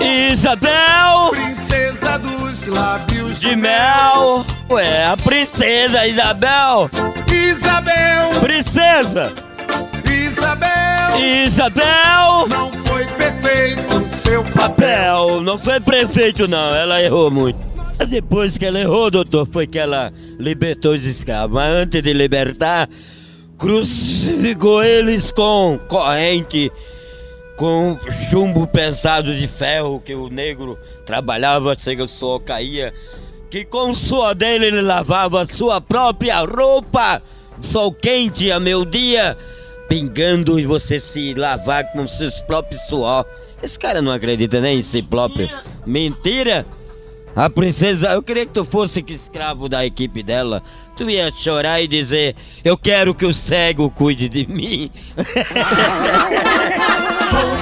Isabel Princesa dos lábios de mel. Ué, a princesa Isabel. Isabel, Princesa Isabel, Isabel. não foi perfeito o seu papel. Papel, não foi prefeito não, ela errou muito. Mas Depois que ela errou, doutor, foi que ela libertou os escravos. Mas antes de libertar, crucificou eles com corrente, com chumbo pesado de ferro que o negro trabalhava, chega o suor caía. Que com o suor dele ele lavava sua própria roupa. Sol quente a meu dia, pingando e você se lavar com seus próprios suor. Esse cara não acredita nem em si próprio. Mentira! A princesa, eu queria que tu fosse que escravo da equipe dela. Tu ia chorar e dizer: Eu quero que o cego cuide de mim.